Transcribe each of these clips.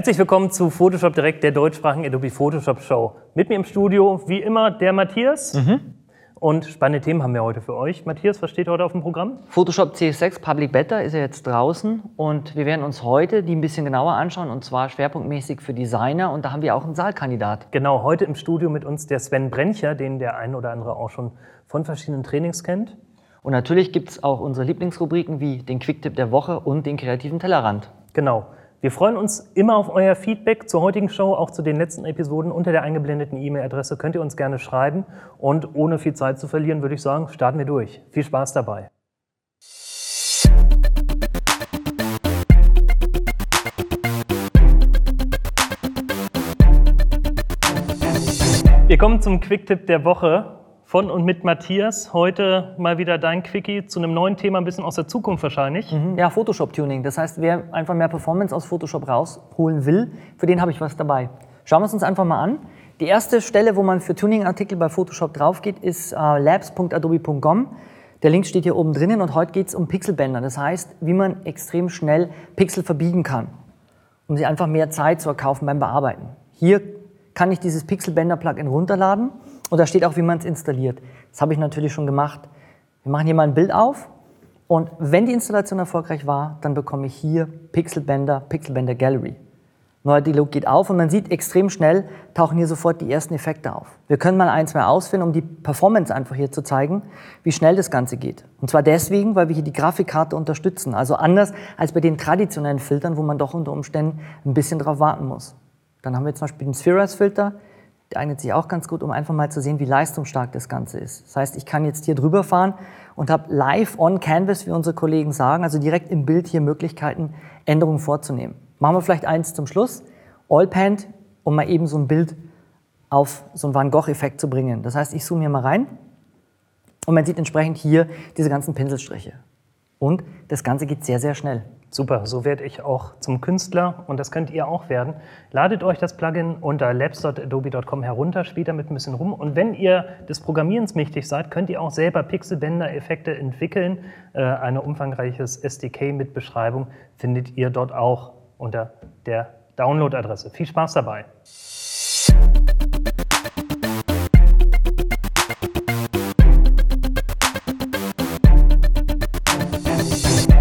Herzlich willkommen zu Photoshop Direkt, der deutschsprachigen Adobe Photoshop Show. Mit mir im Studio, wie immer, der Matthias. Mhm. Und spannende Themen haben wir heute für euch. Matthias, was steht heute auf dem Programm? Photoshop CS6 Public Beta ist ja jetzt draußen und wir werden uns heute die ein bisschen genauer anschauen und zwar schwerpunktmäßig für Designer und da haben wir auch einen Saalkandidat. Genau, heute im Studio mit uns der Sven Brencher, den der ein oder andere auch schon von verschiedenen Trainings kennt. Und natürlich gibt es auch unsere Lieblingsrubriken wie den Quicktip der Woche und den kreativen Tellerrand. Genau. Wir freuen uns immer auf euer Feedback zur heutigen Show, auch zu den letzten Episoden. Unter der eingeblendeten E-Mail-Adresse könnt ihr uns gerne schreiben. Und ohne viel Zeit zu verlieren, würde ich sagen, starten wir durch. Viel Spaß dabei. Wir kommen zum Quicktip der Woche von und mit Matthias. Heute mal wieder dein Quickie zu einem neuen Thema, ein bisschen aus der Zukunft wahrscheinlich. Mhm. Ja, Photoshop-Tuning. Das heißt, wer einfach mehr Performance aus Photoshop rausholen will, für den habe ich was dabei. Schauen wir es uns einfach mal an. Die erste Stelle, wo man für Tuning-Artikel bei Photoshop drauf geht, ist äh, labs.adobe.com. Der Link steht hier oben drinnen und heute geht es um Pixelbänder. Das heißt, wie man extrem schnell Pixel verbiegen kann, um sie einfach mehr Zeit zu erkaufen beim Bearbeiten. Hier kann ich dieses Pixelbänder-Plugin runterladen und da steht auch, wie man es installiert. Das habe ich natürlich schon gemacht. Wir machen hier mal ein Bild auf und wenn die Installation erfolgreich war, dann bekomme ich hier Pixelbänder, Pixelbänder Gallery. Neuer Dialog geht auf und man sieht extrem schnell, tauchen hier sofort die ersten Effekte auf. Wir können mal ein, zwei ausführen, um die Performance einfach hier zu zeigen, wie schnell das Ganze geht. Und zwar deswegen, weil wir hier die Grafikkarte unterstützen. Also anders als bei den traditionellen Filtern, wo man doch unter Umständen ein bisschen drauf warten muss. Dann haben wir zum Beispiel den Spheres-Filter, der eignet sich auch ganz gut, um einfach mal zu sehen, wie leistungsstark das Ganze ist. Das heißt, ich kann jetzt hier drüber fahren und habe live on Canvas, wie unsere Kollegen sagen, also direkt im Bild hier Möglichkeiten, Änderungen vorzunehmen. Machen wir vielleicht eins zum Schluss. Allpant, um mal eben so ein Bild auf so einen Van Gogh-Effekt zu bringen. Das heißt, ich zoome hier mal rein und man sieht entsprechend hier diese ganzen Pinselstriche. Und das Ganze geht sehr, sehr schnell. Super, so werde ich auch zum Künstler und das könnt ihr auch werden. Ladet euch das Plugin unter labs.adobe.com herunter, spielt damit ein bisschen rum und wenn ihr des Programmierens mächtig seid, könnt ihr auch selber Pixelbänder-Effekte entwickeln. Äh, ein umfangreiches SDK mit Beschreibung findet ihr dort auch unter der Download-Adresse. Viel Spaß dabei!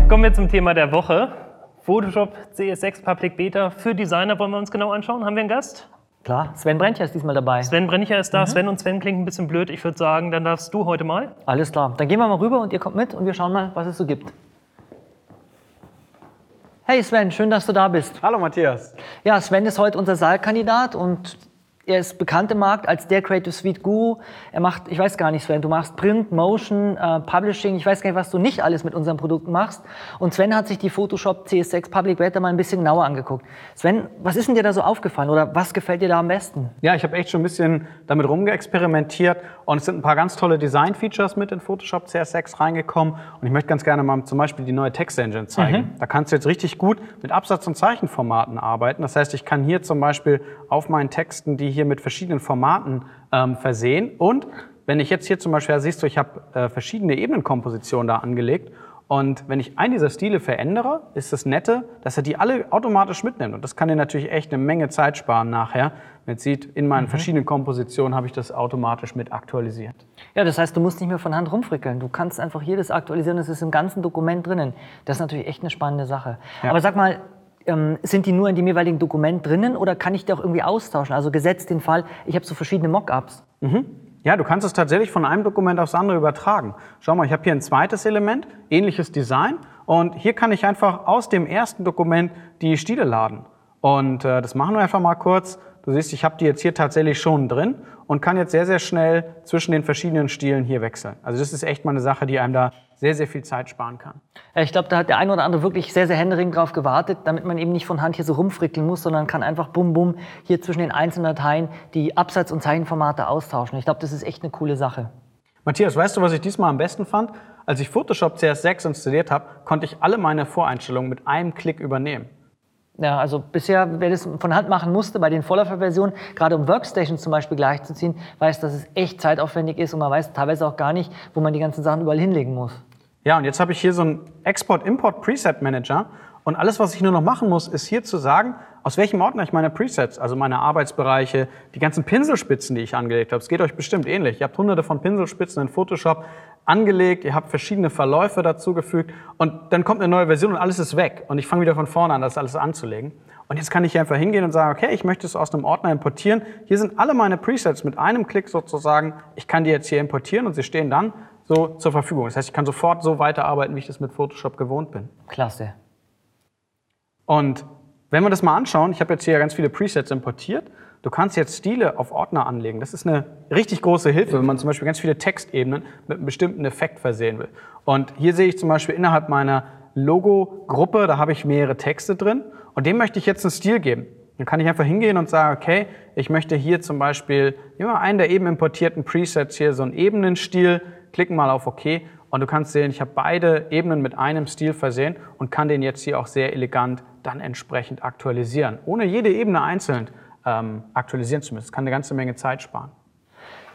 Kommen wir zum Thema der Woche. Photoshop CS6 Public Beta für Designer wollen wir uns genau anschauen. Haben wir einen Gast? Klar, Sven Brencher ist diesmal dabei. Sven Brencher ist da. Mhm. Sven und Sven klingt ein bisschen blöd. Ich würde sagen, dann darfst du heute mal. Alles klar. Dann gehen wir mal rüber und ihr kommt mit und wir schauen mal, was es so gibt. Hey Sven, schön, dass du da bist. Hallo Matthias. Ja, Sven ist heute unser Saalkandidat und er ist bekannt im Markt als der Creative Suite Guru. Er macht, ich weiß gar nicht, Sven, du machst Print, Motion, äh, Publishing, ich weiß gar nicht, was du nicht alles mit unseren Produkten machst. Und Sven hat sich die Photoshop CS6 Public Beta mal ein bisschen genauer angeguckt. Sven, was ist denn dir da so aufgefallen oder was gefällt dir da am besten? Ja, ich habe echt schon ein bisschen damit rumgeexperimentiert und es sind ein paar ganz tolle Design-Features mit in Photoshop CS6 reingekommen und ich möchte ganz gerne mal zum Beispiel die neue Text-Engine zeigen. Mhm. Da kannst du jetzt richtig gut mit Absatz- und Zeichenformaten arbeiten. Das heißt, ich kann hier zum Beispiel auf meinen Texten, die hier hier mit verschiedenen Formaten ähm, versehen. Und wenn ich jetzt hier zum Beispiel, siehst du, ich habe äh, verschiedene Ebenenkompositionen da angelegt. Und wenn ich einen dieser Stile verändere, ist das Nette, dass er die alle automatisch mitnimmt. Und das kann dir natürlich echt eine Menge Zeit sparen nachher. Man sieht, in meinen mhm. verschiedenen Kompositionen habe ich das automatisch mit aktualisiert. Ja, das heißt, du musst nicht mehr von Hand rumfrickeln. Du kannst einfach jedes aktualisieren, das ist im ganzen Dokument drinnen. Das ist natürlich echt eine spannende Sache. Ja. Aber sag mal, ähm, sind die nur in dem jeweiligen Dokument drinnen oder kann ich die auch irgendwie austauschen? Also gesetzt den Fall, ich habe so verschiedene Mockups. Mhm. Ja, du kannst es tatsächlich von einem Dokument aufs andere übertragen. Schau mal, ich habe hier ein zweites Element, ähnliches Design. Und hier kann ich einfach aus dem ersten Dokument die Stile laden. Und äh, das machen wir einfach mal kurz. Du siehst, ich habe die jetzt hier tatsächlich schon drin und kann jetzt sehr, sehr schnell zwischen den verschiedenen Stilen hier wechseln. Also das ist echt mal eine Sache, die einem da sehr, sehr viel Zeit sparen kann. Ich glaube, da hat der eine oder andere wirklich sehr, sehr händeringend drauf gewartet, damit man eben nicht von Hand hier so rumfrickeln muss, sondern kann einfach bum bum hier zwischen den einzelnen Dateien die Absatz- und Zeichenformate austauschen. Ich glaube, das ist echt eine coole Sache. Matthias, weißt du, was ich diesmal am besten fand? Als ich Photoshop CS6 installiert habe, konnte ich alle meine Voreinstellungen mit einem Klick übernehmen. Ja, also bisher, wer das von Hand machen musste, bei den Vorläuferversionen, gerade um Workstations zum Beispiel gleichzuziehen, weiß, dass es echt zeitaufwendig ist und man weiß teilweise auch gar nicht, wo man die ganzen Sachen überall hinlegen muss. Ja, und jetzt habe ich hier so einen Export-Import-Preset-Manager und alles, was ich nur noch machen muss, ist hier zu sagen, aus welchem Ordner ich meine Presets, also meine Arbeitsbereiche, die ganzen Pinselspitzen, die ich angelegt habe. Es geht euch bestimmt ähnlich. Ihr habt hunderte von Pinselspitzen in Photoshop angelegt, ihr habt verschiedene Verläufe dazugefügt und dann kommt eine neue Version und alles ist weg. Und ich fange wieder von vorne an, das alles anzulegen. Und jetzt kann ich hier einfach hingehen und sagen, okay, ich möchte es aus einem Ordner importieren. Hier sind alle meine Presets mit einem Klick sozusagen. Ich kann die jetzt hier importieren und sie stehen dann so zur Verfügung. Das heißt, ich kann sofort so weiterarbeiten, wie ich das mit Photoshop gewohnt bin. Klasse. Und wenn wir das mal anschauen, ich habe jetzt hier ganz viele Presets importiert. Du kannst jetzt Stile auf Ordner anlegen. Das ist eine richtig große Hilfe, wenn man zum Beispiel ganz viele Textebenen mit einem bestimmten Effekt versehen will. Und hier sehe ich zum Beispiel innerhalb meiner Logo-Gruppe, da habe ich mehrere Texte drin und dem möchte ich jetzt einen Stil geben. Dann kann ich einfach hingehen und sagen, okay, ich möchte hier zum Beispiel immer einen der eben importierten Presets hier so einen Ebenenstil, klicken mal auf OK und du kannst sehen, ich habe beide Ebenen mit einem Stil versehen und kann den jetzt hier auch sehr elegant dann entsprechend aktualisieren, ohne jede Ebene einzeln ähm, aktualisieren zu müssen. Das kann eine ganze Menge Zeit sparen.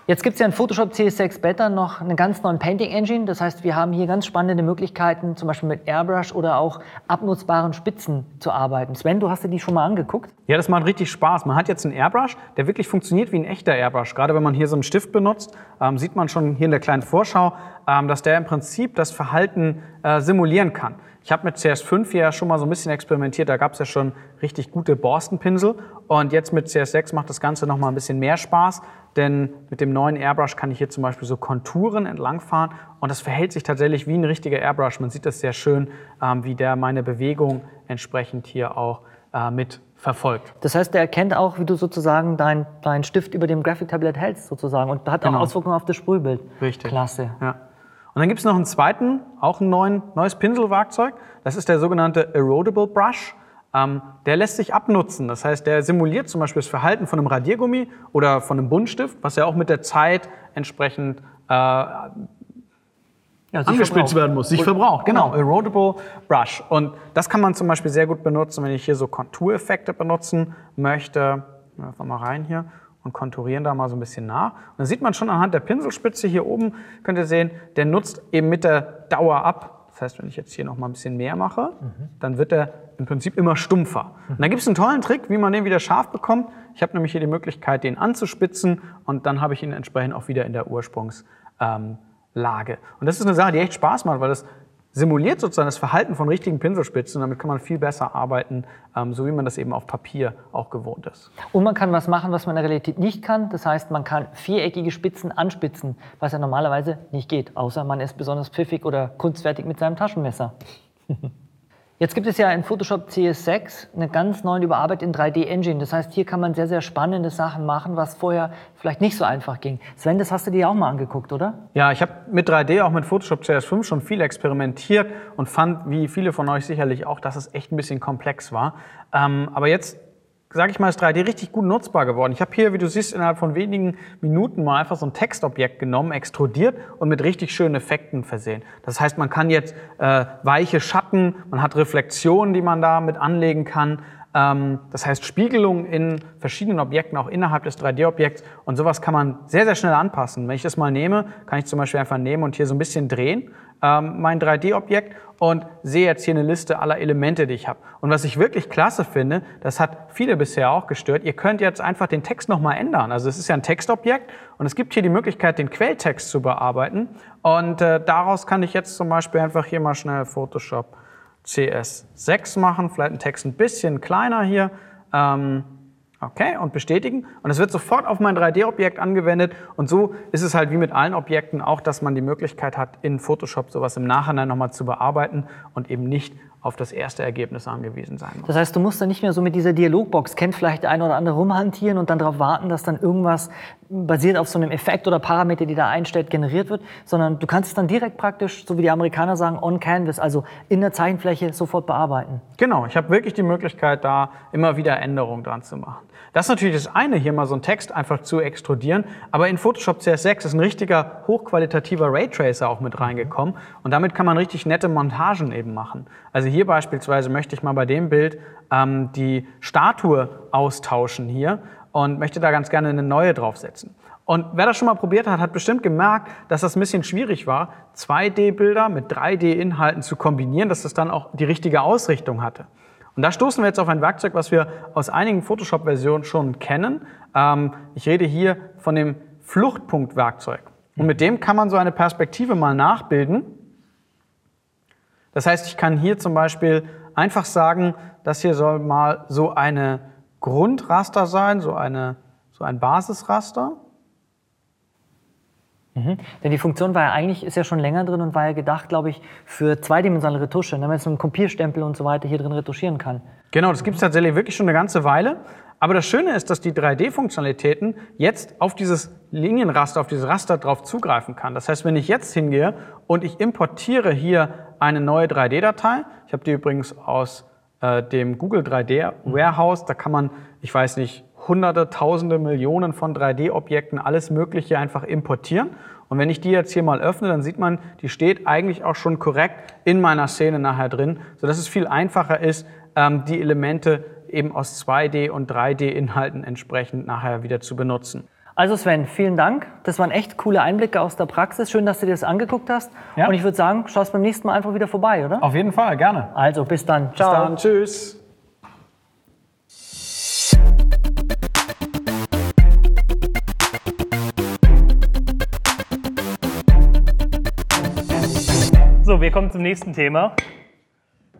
Jetzt gibt es ja in Photoshop CS6 Beta noch einen ganz neuen Painting Engine. Das heißt, wir haben hier ganz spannende Möglichkeiten, zum Beispiel mit Airbrush oder auch abnutzbaren Spitzen zu arbeiten. Sven, du hast dir die schon mal angeguckt? Ja, das macht richtig Spaß. Man hat jetzt einen Airbrush, der wirklich funktioniert wie ein echter Airbrush. Gerade wenn man hier so einen Stift benutzt, ähm, sieht man schon hier in der kleinen Vorschau, ähm, dass der im Prinzip das Verhalten äh, simulieren kann. Ich habe mit CS5 ja schon mal so ein bisschen experimentiert, da gab es ja schon richtig gute Borstenpinsel und jetzt mit CS6 macht das Ganze noch mal ein bisschen mehr Spaß, denn mit dem neuen Airbrush kann ich hier zum Beispiel so Konturen entlangfahren und das verhält sich tatsächlich wie ein richtiger Airbrush. Man sieht das sehr schön, ähm, wie der meine Bewegung entsprechend hier auch äh, mit verfolgt. Das heißt, der erkennt auch, wie du sozusagen deinen dein Stift über dem Graphik-Tablet hältst sozusagen und hat Genau. auch Auswirkungen auf das Sprühbild. Richtig. Klasse. Ja. Und dann gibt es noch einen zweiten, auch ein neuen, neues Pinselwerkzeug. Das ist der sogenannte Erodible Brush. Ähm, der lässt sich abnutzen. Das heißt, der simuliert zum Beispiel das Verhalten von einem Radiergummi oder von einem Buntstift, was ja auch mit der Zeit entsprechend äh, Ja, sich angespitzt verbraucht. werden muss, sich verbraucht. Genau, Erodible Brush. Und das kann man zum Beispiel sehr gut benutzen, wenn ich hier so Kontureffekte benutzen möchte. Einfach mal rein hier und konturieren da mal so ein bisschen nach. Und dann sieht man schon anhand der Pinselspitze hier oben, könnt ihr sehen, der nutzt eben mit der Dauer ab. Das heißt, wenn ich jetzt hier noch mal ein bisschen mehr mache, dann wird er im Prinzip immer stumpfer. Und dann gibt es einen tollen Trick, wie man den wieder scharf bekommt. Ich habe nämlich hier die Möglichkeit, den anzuspitzen und dann habe ich ihn entsprechend auch wieder in der Ursprungs ähm. Und das ist eine Sache, die echt Spaß macht, weil das simuliert sozusagen das Verhalten von richtigen Pinselspitzen damit kann man viel besser arbeiten, ähm, so wie man das eben auf Papier auch gewohnt ist. Und man kann was machen, was man in der Realität nicht kann. Das heißt, man kann viereckige Spitzen anspitzen, was ja normalerweise nicht geht, außer man ist besonders pfiffig oder kunstfertig mit seinem Taschenmesser. Jetzt gibt es ja in Photoshop CS6 eine ganz neue überarbeitete 3D-Engine. Das heißt, hier kann man sehr, sehr spannende Sachen machen, was vorher vielleicht nicht so einfach ging. Sven, das hast du dir auch mal angeguckt, oder? Ja, ich habe mit 3D, auch mit Photoshop CS5 schon viel experimentiert und fand, wie viele von euch sicherlich auch, dass es echt ein bisschen komplex war. Ähm, aber jetzt sage ich mal, ist 3D richtig gut nutzbar geworden. Ich habe hier, wie du siehst, innerhalb von wenigen Minuten mal einfach so ein Textobjekt genommen, extrudiert und mit richtig schönen Effekten versehen. Das heißt, man kann jetzt äh, weiche Schatten, man hat Reflexionen, die man da mit anlegen kann. Ähm, das heißt, Spiegelung in verschiedenen Objekten, auch innerhalb des 3D-Objekts. Und sowas kann man sehr, sehr schnell anpassen. Wenn ich das mal nehme, kann ich zum Beispiel einfach nehmen und hier so ein bisschen drehen, ähm, mein 3D-Objekt und sehe jetzt hier eine Liste aller Elemente, die ich habe. Und was ich wirklich klasse finde, das hat viele bisher auch gestört, ihr könnt jetzt einfach den Text nochmal ändern. Also es ist ja ein Textobjekt und es gibt hier die Möglichkeit, den Quelltext zu bearbeiten. Und äh, daraus kann ich jetzt zum Beispiel einfach hier mal schnell Photoshop CS6 machen, vielleicht einen Text ein bisschen kleiner hier. Ähm, Okay, und bestätigen. Und es wird sofort auf mein 3D-Objekt angewendet. Und so ist es halt wie mit allen Objekten auch, dass man die Möglichkeit hat, in Photoshop sowas im Nachhinein nochmal zu bearbeiten und eben nicht auf das erste Ergebnis angewiesen sein muss. Das heißt, du musst dann nicht mehr so mit dieser Dialogbox, kennt vielleicht der eine oder andere rumhantieren und dann darauf warten, dass dann irgendwas basiert auf so einem Effekt oder Parameter, die da einstellt, generiert wird, sondern du kannst es dann direkt praktisch, so wie die Amerikaner sagen, on canvas, also in der Zeichenfläche sofort bearbeiten. Genau, ich habe wirklich die Möglichkeit, da immer wieder Änderungen dran zu machen. Das ist natürlich das eine, hier mal so einen Text einfach zu extrudieren, aber in Photoshop CS6 ist ein richtiger hochqualitativer Raytracer auch mit reingekommen und damit kann man richtig nette Montagen eben machen. Also hier beispielsweise möchte ich mal bei dem Bild ähm, die Statue austauschen hier und möchte da ganz gerne eine neue draufsetzen. Und wer das schon mal probiert hat, hat bestimmt gemerkt, dass das ein bisschen schwierig war, 2D-Bilder mit 3D-Inhalten zu kombinieren, dass das dann auch die richtige Ausrichtung hatte. Und da stoßen wir jetzt auf ein Werkzeug, was wir aus einigen Photoshop-Versionen schon kennen. Ähm, ich rede hier von dem Fluchtpunkt-Werkzeug. Und mit dem kann man so eine Perspektive mal nachbilden. Das heißt, ich kann hier zum Beispiel einfach sagen, das hier soll mal so eine Grundraster sein, so, eine, so ein Basisraster. Mhm. Denn die Funktion war ja eigentlich, ist ja schon länger drin und war ja gedacht, glaube ich, für zweidimensionale Retusche, damit man jetzt mit einem Kopierstempel und so weiter hier drin retuschieren kann. Genau, das gibt es tatsächlich wirklich schon eine ganze Weile. Aber das Schöne ist, dass die 3D-Funktionalitäten jetzt auf dieses Linienraster, auf dieses Raster drauf zugreifen kann. Das heißt, wenn ich jetzt hingehe und ich importiere hier eine neue 3D-Datei, ich habe die übrigens aus äh, dem Google 3D Warehouse, da kann man, ich weiß nicht, hunderte, tausende, Millionen von 3D-Objekten, alles Mögliche einfach importieren. Und wenn ich die jetzt hier mal öffne, dann sieht man, die steht eigentlich auch schon korrekt in meiner Szene nachher drin, sodass es viel einfacher ist, ähm, die Elemente eben aus 2D- und 3D-Inhalten entsprechend nachher wieder zu benutzen. Also Sven, vielen Dank. Das waren echt coole Einblicke aus der Praxis. Schön, dass du dir das angeguckt hast. Ja. Und ich würde sagen, schaust beim nächsten Mal einfach wieder vorbei, oder? Auf jeden Fall, gerne. Also bis dann. Ciao. Bis dann, tschüss. So, wir kommen zum nächsten Thema.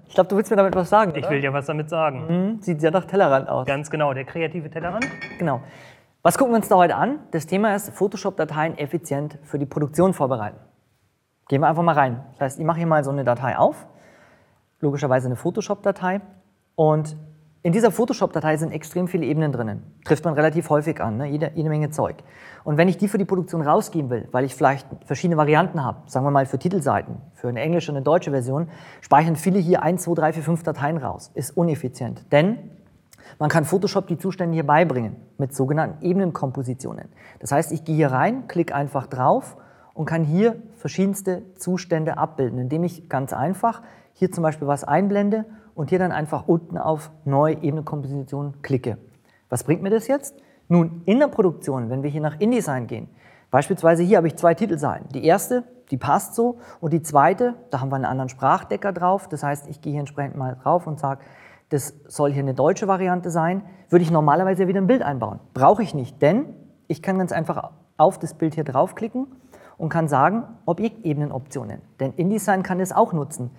Ich glaube, du willst mir damit was sagen. Ich oder? will dir was damit sagen. Hm, Sieht sehr nach Tellerrand aus. Ganz genau, der kreative Tellerrand. Genau. Was gucken wir uns da heute an? Das Thema ist Photoshop-Dateien effizient für die Produktion vorbereiten. Gehen wir einfach mal rein. Das heißt, ich mache hier mal so eine Datei auf, logischerweise eine Photoshop-Datei. Und in dieser Photoshop-Datei sind extrem viele Ebenen drinnen. Trifft man relativ häufig an, ne? jede, jede Menge Zeug. Und wenn ich die für die Produktion rausgeben will, weil ich vielleicht verschiedene Varianten habe, sagen wir mal für Titelseiten, für eine englische und eine deutsche Version, speichern viele hier 1, 2, 3, 4, 5 Dateien raus. Ist uneffizient. Denn man kann Photoshop die Zustände hier beibringen mit sogenannten Ebenenkompositionen. Das heißt, ich gehe hier rein, klicke einfach drauf und kann hier verschiedenste Zustände abbilden, indem ich ganz einfach hier zum Beispiel was einblende und hier dann einfach unten auf Neue Ebenenkomposition klicke. Was bringt mir das jetzt? Nun, in der Produktion, wenn wir hier nach InDesign gehen, beispielsweise hier habe ich zwei Titelseiten. Die erste, die passt so und die zweite, da haben wir einen anderen Sprachdecker drauf. Das heißt, ich gehe hier entsprechend mal drauf und sage, das soll hier eine deutsche Variante sein, würde ich normalerweise wieder ein Bild einbauen. Brauche ich nicht, denn ich kann ganz einfach auf das Bild hier draufklicken und kann sagen, Objektebenenoptionen. Denn InDesign kann das auch nutzen.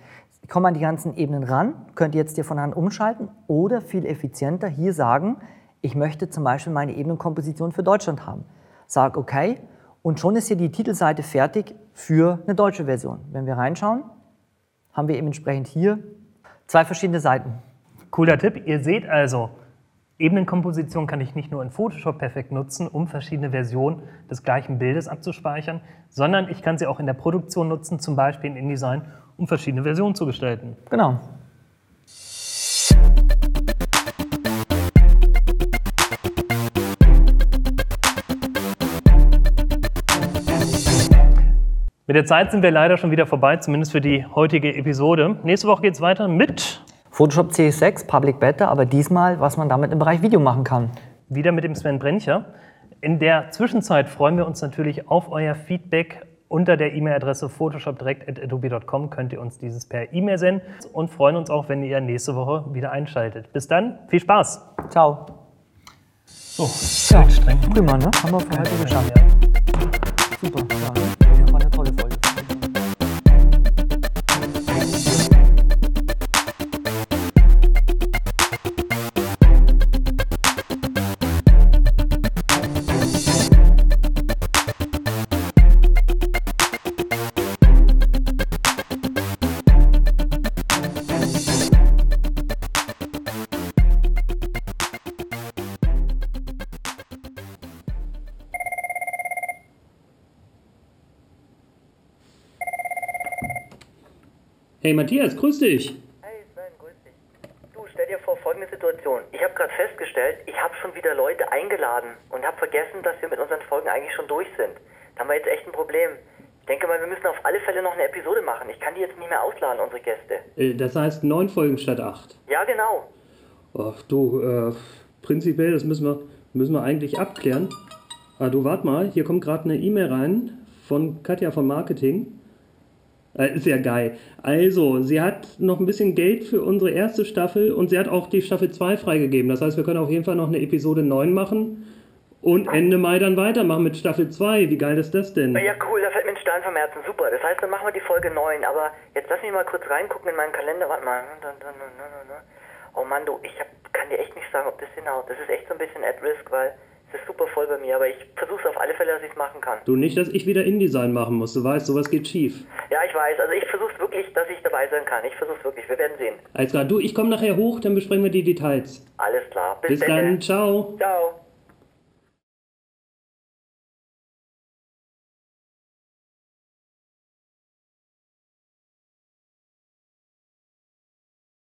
Ich komme an die ganzen Ebenen ran, könnt ihr jetzt hier von Hand umschalten oder viel effizienter hier sagen, ich möchte zum Beispiel meine Ebenenkomposition für Deutschland haben. Sag OK und schon ist hier die Titelseite fertig für eine deutsche Version. Wenn wir reinschauen, haben wir eben entsprechend hier zwei verschiedene Seiten. Cooler Tipp. Ihr seht also, Ebenenkomposition kann ich nicht nur in Photoshop perfekt nutzen, um verschiedene Versionen des gleichen Bildes abzuspeichern, sondern ich kann sie auch in der Produktion nutzen, zum Beispiel in InDesign, um verschiedene Versionen zu gestalten. Genau. Mit der Zeit sind wir leider schon wieder vorbei, zumindest für die heutige Episode. Nächste Woche geht es weiter mit Photoshop CS6 Public Beta, aber diesmal, was man damit im Bereich Video machen kann. wieder mit dem Sven Brencher. In der Zwischenzeit freuen wir uns natürlich auf euer Feedback. Unter der E-Mail-Adresse photoshopdirect.adobe.com könnt ihr uns dieses per E-Mail senden und freuen uns auch, wenn ihr nächste Woche wieder einschaltet. Bis dann, viel Spaß! Ciao. So, Ja, streng. prima, ne? Haben wir für heute geschafft. Ja. Super. Hey Matthias, grüß dich! Hey Sven, grüß dich. Du, stell dir vor folgende Situation. Ich habe gerade festgestellt, ich habe schon wieder Leute eingeladen und habe vergessen, dass wir mit unseren Folgen eigentlich schon durch sind. Da haben wir jetzt echt ein Problem. Ich denke mal, wir müssen auf alle Fälle noch eine Episode machen. Ich kann die jetzt nicht mehr ausladen, unsere Gäste. Äh, Das heißt neun Folgen statt acht. Ja, genau. Ach du, äh, prinzipiell, das müssen wir, müssen wir eigentlich abklären. Ah, du, wart mal, hier kommt gerade eine E-Mail rein von Katja von Marketing. Äh, ja geil. Also, sie hat noch ein bisschen Geld für unsere erste Staffel und sie hat auch die Staffel 2 freigegeben. Das heißt, wir können auf jeden Fall noch eine Episode 9 machen und Ende Mai dann weitermachen mit Staffel 2. Wie geil ist das denn? Ja, cool, da fällt mir ein Stein vom Herzen. Super. Das heißt, dann machen wir die Folge 9. Aber jetzt lass mich mal kurz reingucken in meinen Kalender. Warte mal. Oh Mann, du, ich hab, kann dir echt nicht sagen, ob das hinhaut. Das ist echt so ein bisschen at risk, weil es ist super voll bei mir. Aber ich versuche es auf alle Fälle, dass ich es machen kann. Du, nicht, dass ich wieder InDesign machen muss. Du weißt, sowas geht schief. Ja, ich weiß. Also ich versuche es wirklich, dass ich dabei sein kann. Ich versuche es wirklich. Wir werden sehen. Alles klar. Du, ich komme nachher hoch, dann besprechen wir die Details. Alles klar. Bis dann. Ciao. Ciao.